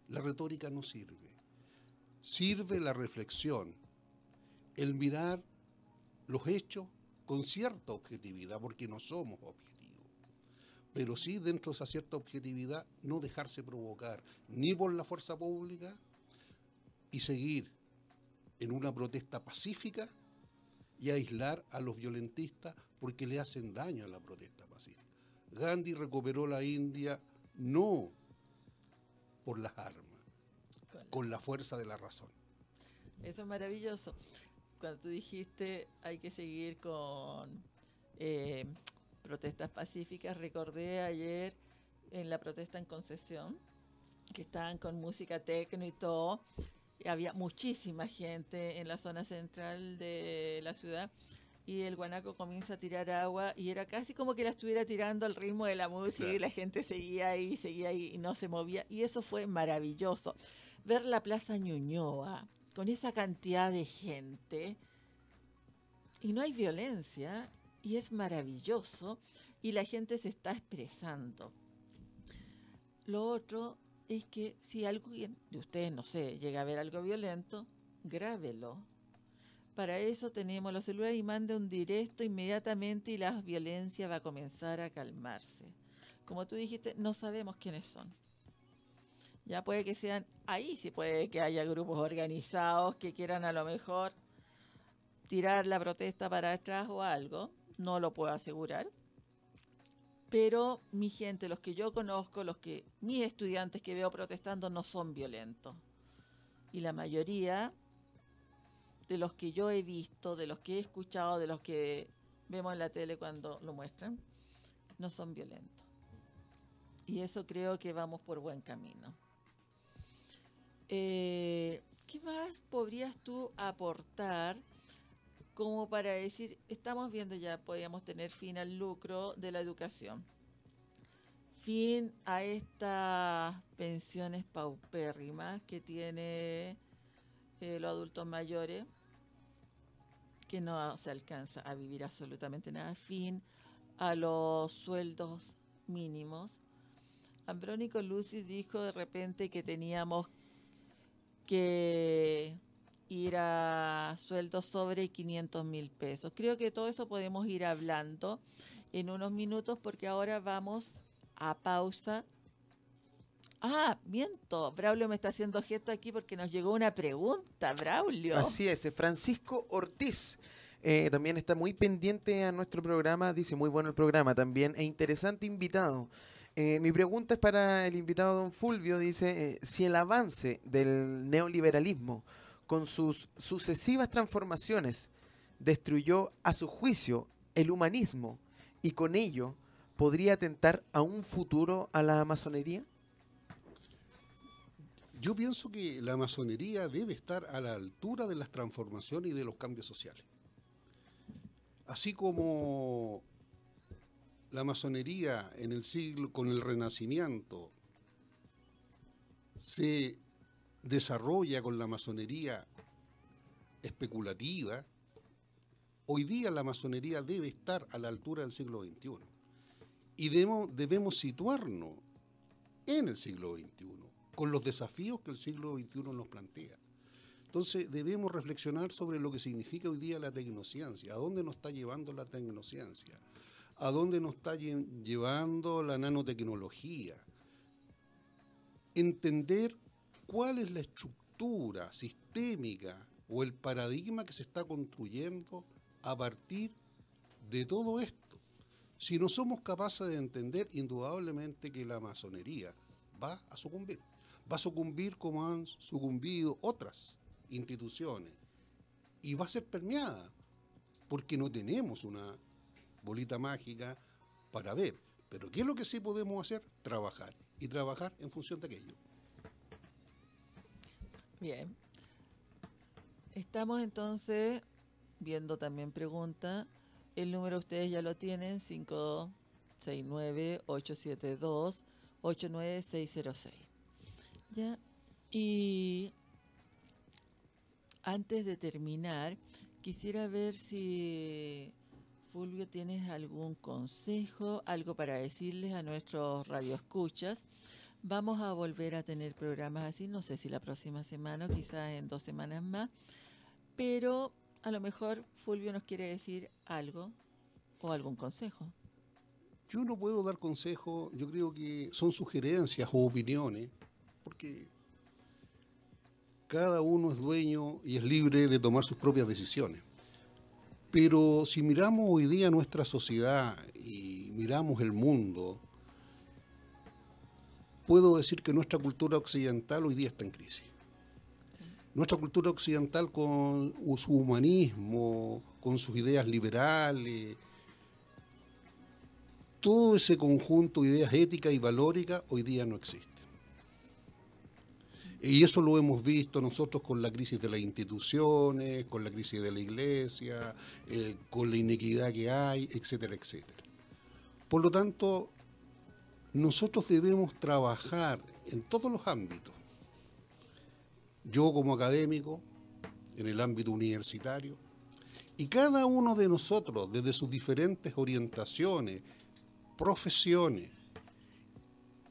[SPEAKER 2] La retórica no sirve. Sirve la reflexión, el mirar los hechos con cierta objetividad, porque no somos objetivos. Pero sí, dentro de esa cierta objetividad, no dejarse provocar ni por la fuerza pública y seguir en una protesta pacífica y aislar a los violentistas porque le hacen daño a la protesta pacífica. Gandhi recuperó la India no por las armas,
[SPEAKER 1] Con la-
[SPEAKER 2] fuerza de la razón.
[SPEAKER 1] Eso es maravilloso. Cuando tú dijiste hay que seguir con eh, protestas pacíficas, recordé ayer en la protesta en concesión que estaban con música tecno y todo. y había muchísima gente en la zona central de la ciudad y el guanaco comienza a tirar agua y era casi como que la estuviera tirando al ritmo de la música y la gente seguía ahí, seguía ahí y no se movía. Y eso fue maravilloso. Ver la Plaza Ñuñoa con esa cantidad de gente y no hay violencia y es maravilloso y la gente se está expresando. Lo otro es que si alguien de ustedes, no sé, llega a ver algo violento, grábelo. Para eso tenemos los celulares y mande un directo inmediatamente y la violencia va a comenzar a calmarse. Como tú dijiste, no sabemos quiénes son. Ya puede que sean ahí, sí puede que haya grupos organizados que quieran a lo mejor tirar la protesta para atrás o algo, no lo puedo asegurar. Pero mi gente, los que yo conozco, los que mis estudiantes que veo protestando no son violentos. Y la mayoría de los que yo he visto, de los que he escuchado, de los que vemos en la tele cuando lo muestran, no son violentos. Y eso creo que vamos por buen camino. Eh, ¿Qué más podrías tú aportar como para decir, estamos viendo ya, podríamos tener fin al lucro de la educación, fin a estas pensiones paupérrimas que tiene eh, los adultos mayores, que no se alcanza a vivir absolutamente nada, fin a los sueldos mínimos. Ambrónico Lucis dijo de repente que teníamos que ir a sueldos sobre 500 mil pesos. Creo que todo eso podemos ir hablando en unos minutos porque ahora vamos a pausa. Ah, miento, Braulio me está haciendo gesto aquí porque nos llegó una pregunta, Braulio.
[SPEAKER 3] Así es, Francisco Ortiz. eh, también está muy pendiente a nuestro programa, dice muy bueno el programa también, e interesante invitado. Eh, mi pregunta es para el invitado don Fulvio, dice, eh, si el avance del neoliberalismo con sus sucesivas transformaciones destruyó a su juicio el humanismo y con ello podría atentar a un futuro a la masonería?
[SPEAKER 2] Yo pienso que la masonería debe estar a la altura de las transformaciones y de los cambios sociales. Así como la masonería en el siglo, con el Renacimiento, se desarrolla con la masonería especulativa, hoy día la masonería debe estar a la altura del siglo XXI. Y debemos, debemos situarnos en el siglo XXI, con los desafíos que el siglo XXI nos plantea. Entonces debemos reflexionar sobre lo que significa hoy día la tecnociencia, a dónde nos está llevando la tecnociencia, a dónde nos está lle- llevando la nanotecnología. Entender cuál es la estructura sistémica o el paradigma que se está construyendo a partir de todo esto. Si no somos capaces de entender, indudablemente que la masonería va a sucumbir. Va a sucumbir como han sucumbido otras instituciones. Y va a ser permeada, porque no tenemos una bolita mágica para ver. Pero ¿qué es lo que sí podemos hacer? Trabajar. Y trabajar en función de aquello.
[SPEAKER 1] Bien. Estamos entonces viendo también pregunta. El número ustedes ya lo tienen, 569-872-89606. ¿Ya? Y antes de terminar, quisiera ver si Fulvio tienes algún consejo, algo para decirles a nuestros radioescuchas. Vamos a volver a tener programas así, no sé si la próxima semana o quizás en dos semanas más, pero a lo mejor Fulvio nos quiere decir algo o algún consejo.
[SPEAKER 2] Yo no puedo dar consejo, yo creo que son sugerencias o opiniones, porque cada uno es dueño y es libre de tomar sus propias decisiones. Pero si miramos hoy día nuestra sociedad y miramos el mundo, puedo decir que nuestra cultura occidental hoy día está en crisis. Nuestra cultura occidental con su humanismo, con sus ideas liberales, todo ese conjunto de ideas éticas y valóricas hoy día no existe. Y eso lo hemos visto nosotros con la crisis de las instituciones, con la crisis de la iglesia, eh, con la inequidad que hay, etcétera, etcétera. Por lo tanto, nosotros debemos trabajar en todos los ámbitos. Yo como académico, en el ámbito universitario, y cada uno de nosotros, desde sus diferentes orientaciones, profesiones,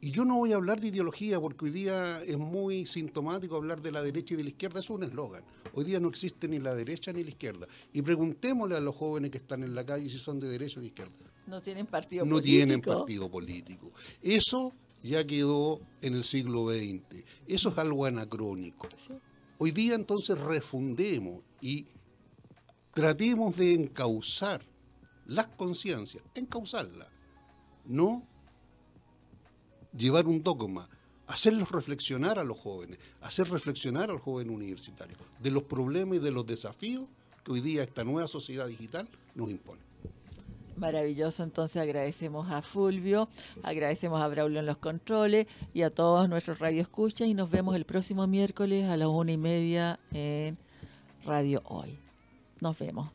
[SPEAKER 2] y yo no voy a hablar de ideología porque hoy día es muy sintomático hablar de la derecha y de la izquierda, es un eslogan. Hoy día no existe ni la derecha ni la izquierda. Y preguntémosle a los jóvenes que están en la calle si son de derecha o de izquierda.
[SPEAKER 1] No tienen partido
[SPEAKER 2] no
[SPEAKER 1] político.
[SPEAKER 2] tienen partido político. Eso ya quedó en el siglo XX. Eso es algo anacrónico. Hoy día entonces refundemos y tratemos de encauzar las conciencias, encauzarlas, no llevar un dogma, hacerlos reflexionar a los jóvenes, hacer reflexionar al joven universitario de los problemas y de los desafíos que hoy día esta nueva sociedad digital nos impone.
[SPEAKER 1] Maravilloso, entonces agradecemos a Fulvio, agradecemos a Braulio en los controles y a todos nuestros radioescuchas y nos vemos el próximo miércoles a las una y media en Radio Hoy. Nos vemos.